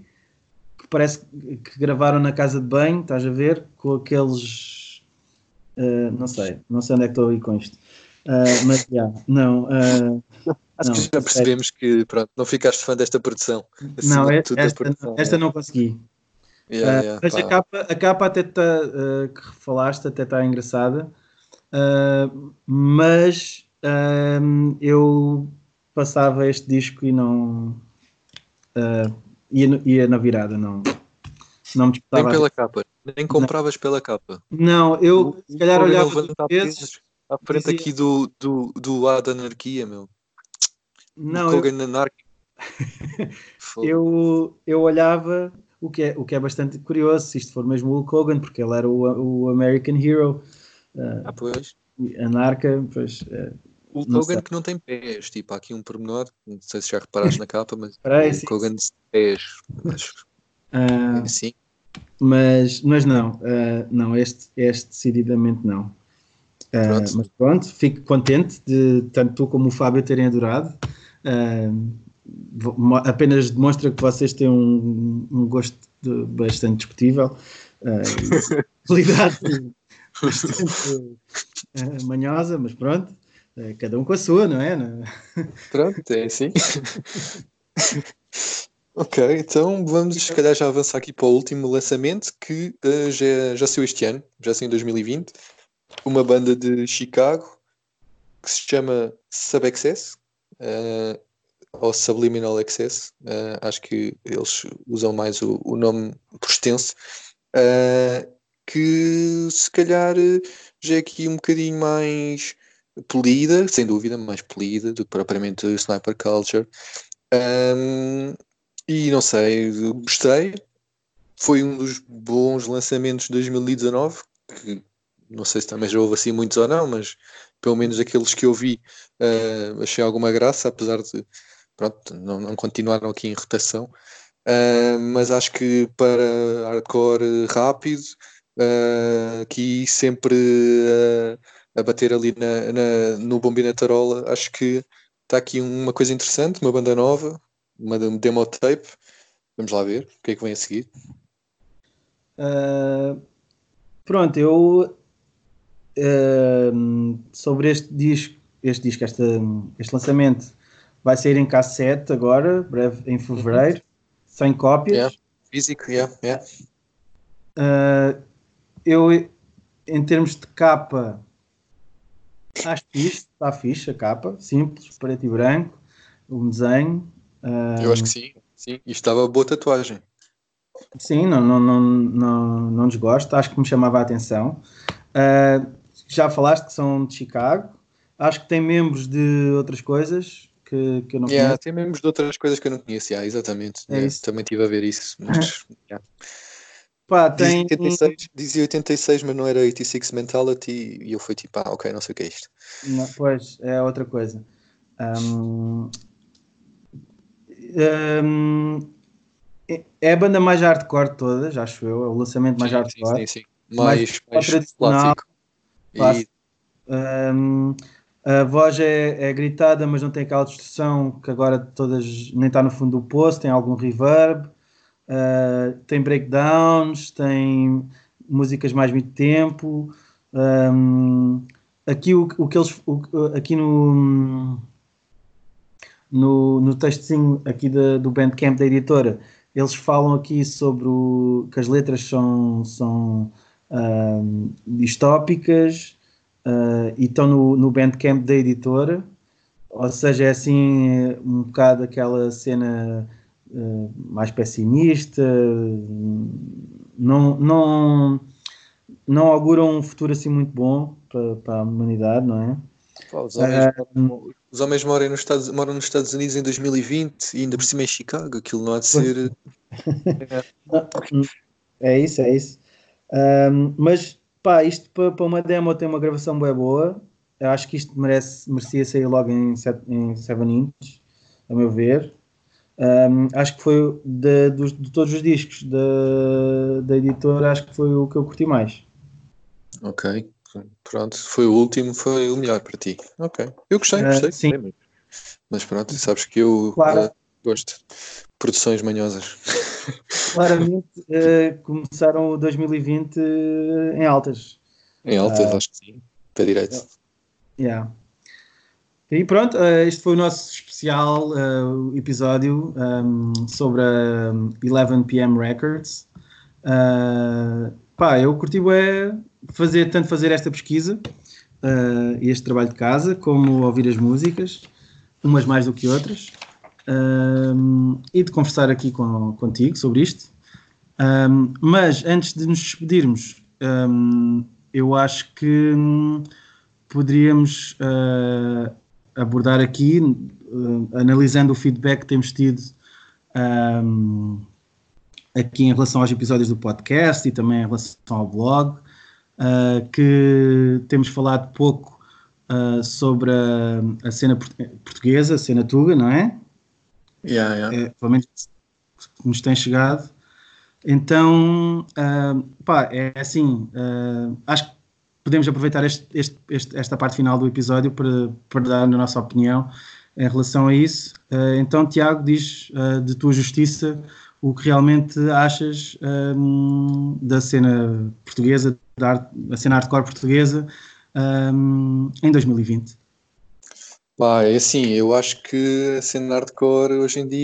S1: que parece que gravaram na casa de banho, estás a ver? Com aqueles. Uh, não sei, não sei onde é que estou a ir com isto. Uh, mas já, yeah, não. Uh,
S2: Acho não, que já percebemos é... que pronto, não ficaste fã desta produção.
S1: Não, é, esta, produção, esta é. não consegui. Yeah, uh, yeah, mas a capa, a capa até tá, uh, que falaste até está engraçada, uh, mas eu passava este disco e não ia, ia na virada, não, não
S2: me Nem pela capa, nem compravas não. pela capa.
S1: Não, eu se calhar olhava vezes,
S2: à frente dizia... aqui do, do, do A da anarquia, meu.
S1: Não, eu... eu, eu olhava o que, é, o que é bastante curioso, se isto for mesmo o Hulk Hogan, porque ele era o, o American Hero.
S2: Uh, ah, pois.
S1: Anarca, pois. Uh,
S2: o Hulk Hogan que não tem pés, tipo, há aqui um pormenor, não sei se já reparaste na capa, mas Parei, o Hulk Hogan tem pés. Mas,
S1: uh, sim. Mas, mas não, uh, não, este, este decididamente não. Uh, mas pronto, fico contente de tanto tu como o Fábio terem adorado. Uh, apenas demonstra que vocês têm um, um gosto de, bastante discutível, uh, qualidade bastante uh, manhosa, mas pronto, uh, cada um com a sua, não é?
S2: Pronto, é assim. ok, então vamos se calhar já avançar aqui para o último lançamento que já, já saiu este ano, já saiu em 2020, uma banda de Chicago que se chama Subexcess, uh, ou Subliminal Access, uh, acho que eles usam mais o, o nome por extenso, uh, que se calhar já é aqui um bocadinho mais polida, sem dúvida, mais polida do que propriamente o Sniper Culture. Um, e não sei, gostei. Foi um dos bons lançamentos de 2019, que não sei se também já houve assim muitos ou não, mas pelo menos aqueles que eu vi uh, achei alguma graça, apesar de pronto, não, não continuaram aqui em rotação. Uh, mas acho que para hardcore rápido, uh, aqui sempre uh, a bater ali na, na, no Bombinatarola, acho que está aqui uma coisa interessante, uma banda nova, uma demo tape. Vamos lá ver o que é que vem a seguir.
S1: pronto, eu sobre este disco, este disco, este, este lançamento vai sair em cassete agora, breve em fevereiro, sem cópias.
S2: Yeah. Físico, yeah, yeah.
S1: Uh, eu, em termos de capa, acho fixe, está fixe a capa, simples, preto e branco, um desenho.
S2: Uh, eu acho que sim, sim, e estava boa tatuagem.
S1: Sim, não, não, não, não, não desgosto, acho que me chamava a atenção. Uh, já falaste que são de Chicago, acho que tem membros de outras coisas, que, que eu não
S2: yeah, conheço. Tem mesmo de outras coisas que eu não conhecia, yeah, exatamente. É yeah, também estive a ver isso. Mas, yeah.
S1: Pá, tem...
S2: dizia, 86, dizia 86, mas não era 86 Mentality e eu fui tipo, ah, ok, não sei o que é isto.
S1: Não, pois, é outra coisa. Um, um, é a banda mais hardcore de todas, acho eu. É o lançamento mais sim, hardcore.
S2: Sim, sim, sim. Mais, mais, mais clássico.
S1: E... Um, a voz é, é, gritada, mas não tem aquela distorção que agora todas nem está no fundo do poço, tem algum reverb, uh, tem breakdowns, tem músicas mais muito tempo. Um, aqui o, o, que eles o, aqui no no, no textozinho aqui da, do Bandcamp da editora eles falam aqui sobre o, que as letras são, são um, distópicas uh, e estão no, no Bandcamp da editora, ou seja, é assim um bocado aquela cena uh, mais pessimista, não, não, não augura um futuro assim muito bom para, para a humanidade, não é?
S2: Pá, os, homens, uh, os, homens, moram nos, Estados, moram nos Estados Unidos em 2020 e ainda por cima em Chicago, aquilo não há de ser.
S1: é isso, é isso. Um, mas Pá, isto para, uma demo tem uma gravação bem boa. Eu acho que isto merece, merecia sair logo em 7 em seven inches, a meu ver. Um, acho que foi de, de, de, todos os discos da, da editora, acho que foi o que eu curti mais.
S2: Ok, pronto, foi o último, foi o melhor para ti. Ok, eu gostei, ah, gostei. Uh,
S1: sim.
S2: Mas pronto, sabes que eu claro. uh, gosto de produções manhosas.
S1: claramente uh, começaram o 2020 uh, em altas.
S2: Em altas, uh, acho que sim. Para direito.
S1: Yeah. E pronto, uh, este foi o nosso especial episódio um, sobre a 11pm Records. pá, eu curti é fazer, tanto fazer esta pesquisa e este trabalho de casa, como ouvir as músicas, umas mais do que outras um, e de conversar aqui com, contigo sobre isto. Um, mas antes de nos despedirmos, um, eu acho que poderíamos uh, abordar aqui, uh, analisando o feedback que temos tido aqui em relação aos episódios do podcast e também em relação ao blog, uh, que temos falado pouco sobre a, a cena portuguesa, a cena Tuga, não é?
S2: Yeah, yeah.
S1: É, pelo menos nos tem chegado. Então, uh, pá, é assim, uh, acho que podemos aproveitar este, este, este, esta parte final do episódio para, para dar a nossa opinião em relação a isso. Uh, então, Tiago, diz de tua justiça o que realmente achas da cena portuguesa, da arte, cena hardcore portuguesa em 2020.
S2: Pá, é assim, eu acho que a cena hardcore hoje em dia